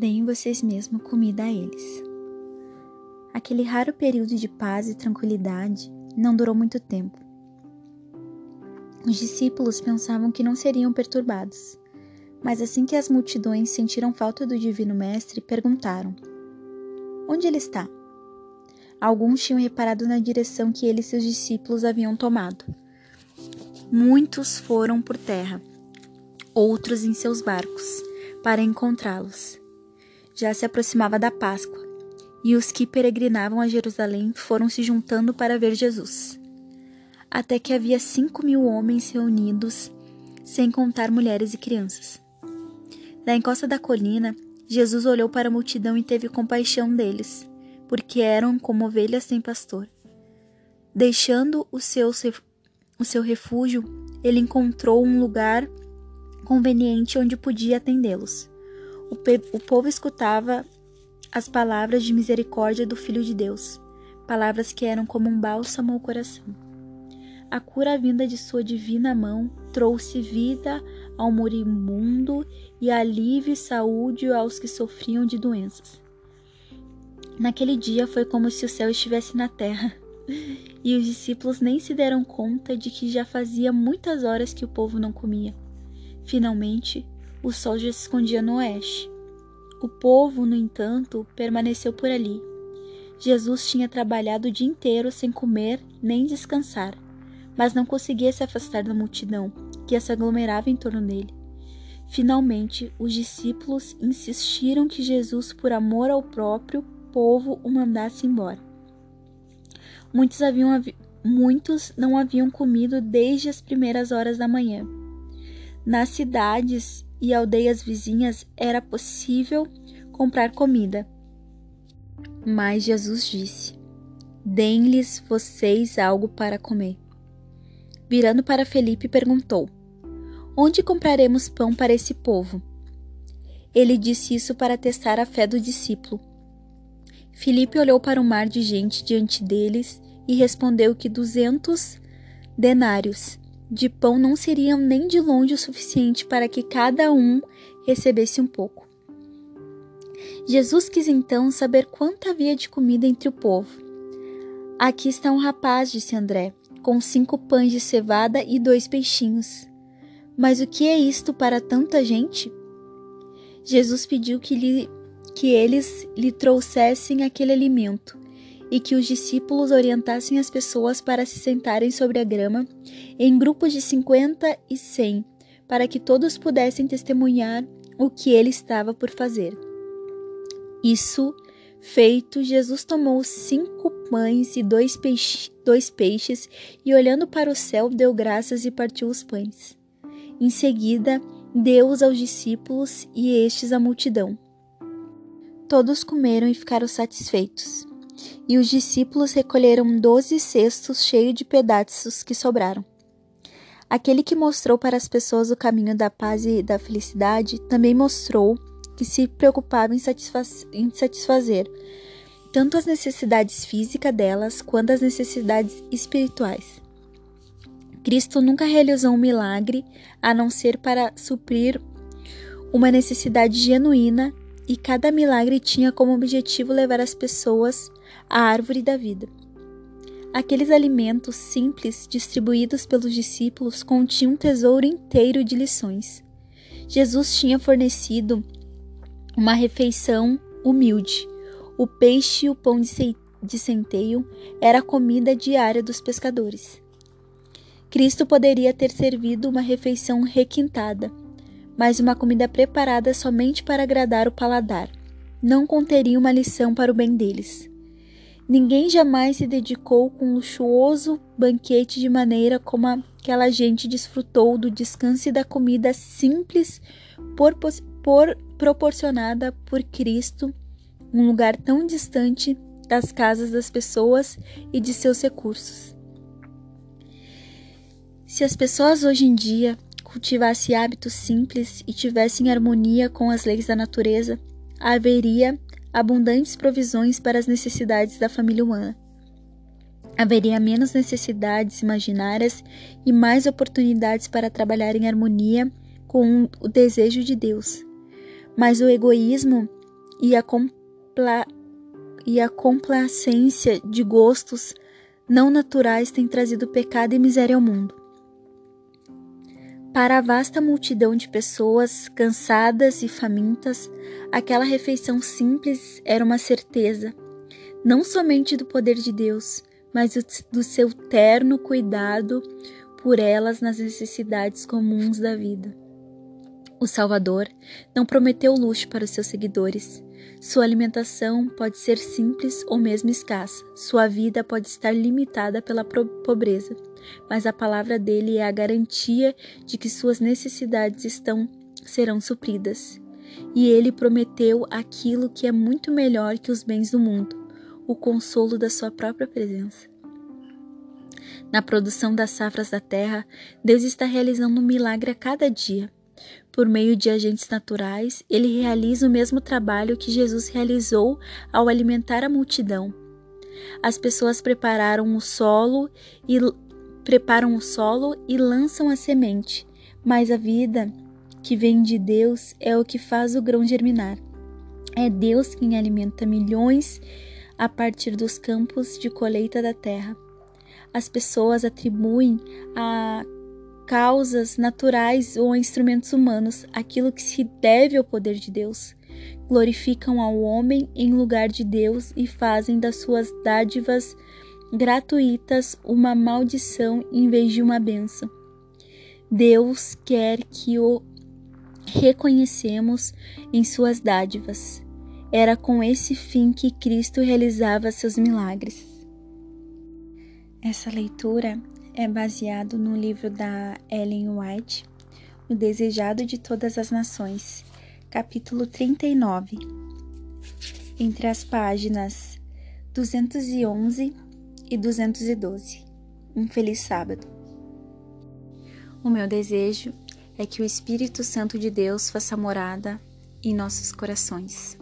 deem vocês mesmos comida a eles. Aquele raro período de paz e tranquilidade não durou muito tempo. Os discípulos pensavam que não seriam perturbados, mas assim que as multidões sentiram falta do Divino Mestre, perguntaram: Onde ele está? Alguns tinham reparado na direção que ele e seus discípulos haviam tomado. Muitos foram por terra, outros em seus barcos, para encontrá-los. Já se aproximava da Páscoa, e os que peregrinavam a Jerusalém foram se juntando para ver Jesus. Até que havia cinco mil homens reunidos, sem contar mulheres e crianças. Da encosta da colina, Jesus olhou para a multidão e teve compaixão deles, porque eram como ovelhas sem pastor. Deixando o seu, o seu refúgio, ele encontrou um lugar conveniente onde podia atendê-los. O, o povo escutava as palavras de misericórdia do Filho de Deus, palavras que eram como um bálsamo ao coração. A cura vinda de sua divina mão trouxe vida ao moribundo e alívio e saúde aos que sofriam de doenças. Naquele dia foi como se o céu estivesse na terra, e os discípulos nem se deram conta de que já fazia muitas horas que o povo não comia. Finalmente, o sol já se escondia no oeste. O povo, no entanto, permaneceu por ali. Jesus tinha trabalhado o dia inteiro sem comer nem descansar, mas não conseguia se afastar da multidão que se aglomerava em torno dele. Finalmente, os discípulos insistiram que Jesus, por amor ao próprio povo, o mandasse embora. Muitos, haviam, muitos não haviam comido desde as primeiras horas da manhã. Nas cidades e aldeias vizinhas era possível comprar comida. Mas Jesus disse: Deem-lhes vocês algo para comer. Virando para Felipe, perguntou: Onde compraremos pão para esse povo? Ele disse isso para testar a fé do discípulo. Filipe olhou para o mar de gente diante deles e respondeu que duzentos denários de pão não seriam nem de longe o suficiente para que cada um recebesse um pouco. Jesus quis então saber quanto havia de comida entre o povo. Aqui está um rapaz, disse André, com cinco pães de cevada e dois peixinhos. Mas o que é isto para tanta gente? Jesus pediu que, lhe, que eles lhe trouxessem aquele alimento e que os discípulos orientassem as pessoas para se sentarem sobre a grama em grupos de 50 e 100, para que todos pudessem testemunhar o que ele estava por fazer. Isso feito, Jesus tomou cinco pães e dois, peixe, dois peixes e, olhando para o céu, deu graças e partiu os pães. Em seguida, deu-os aos discípulos e estes à multidão. Todos comeram e ficaram satisfeitos e os discípulos recolheram doze cestos cheios de pedaços que sobraram. Aquele que mostrou para as pessoas o caminho da paz e da felicidade também mostrou que se preocupava em, satisfaz em satisfazer tanto as necessidades físicas delas quanto as necessidades espirituais. Cristo nunca realizou um milagre a não ser para suprir uma necessidade genuína e cada milagre tinha como objetivo levar as pessoas a árvore da vida. Aqueles alimentos simples distribuídos pelos discípulos continham um tesouro inteiro de lições. Jesus tinha fornecido uma refeição humilde. O peixe e o pão de centeio era a comida diária dos pescadores. Cristo poderia ter servido uma refeição requintada, mas uma comida preparada somente para agradar o paladar não conteria uma lição para o bem deles. Ninguém jamais se dedicou com um luxuoso banquete de maneira como aquela gente desfrutou do descanso e da comida simples por, por, proporcionada por Cristo, um lugar tão distante das casas das pessoas e de seus recursos. Se as pessoas hoje em dia cultivassem hábitos simples e tivessem harmonia com as leis da natureza, haveria abundantes provisões para as necessidades da família humana. Haveria menos necessidades imaginárias e mais oportunidades para trabalhar em harmonia com o desejo de Deus. Mas o egoísmo e a, compla e a complacência de gostos não naturais têm trazido pecado e miséria ao mundo. Para a vasta multidão de pessoas cansadas e famintas, aquela refeição simples era uma certeza, não somente do poder de Deus, mas do seu terno cuidado por elas nas necessidades comuns da vida. O Salvador não prometeu luxo para os seus seguidores. Sua alimentação pode ser simples ou mesmo escassa. Sua vida pode estar limitada pela pobreza, mas a palavra dele é a garantia de que suas necessidades estão serão supridas. E ele prometeu aquilo que é muito melhor que os bens do mundo, o consolo da sua própria presença. Na produção das safras da terra, Deus está realizando um milagre a cada dia. Por meio de agentes naturais, ele realiza o mesmo trabalho que Jesus realizou ao alimentar a multidão. As pessoas prepararam o solo e preparam o solo e lançam a semente, mas a vida que vem de Deus é o que faz o grão germinar. É Deus quem alimenta milhões a partir dos campos de colheita da terra. As pessoas atribuem a causas naturais ou a instrumentos humanos aquilo que se deve ao poder de Deus. Glorificam ao homem em lugar de Deus e fazem das suas dádivas gratuitas uma maldição em vez de uma benção. Deus quer que o reconhecemos em suas dádivas. Era com esse fim que Cristo realizava seus milagres. Essa leitura é baseado no livro da Ellen White, O Desejado de Todas as Nações, capítulo 39, entre as páginas 211 e 212. Um feliz sábado. O meu desejo é que o Espírito Santo de Deus faça morada em nossos corações.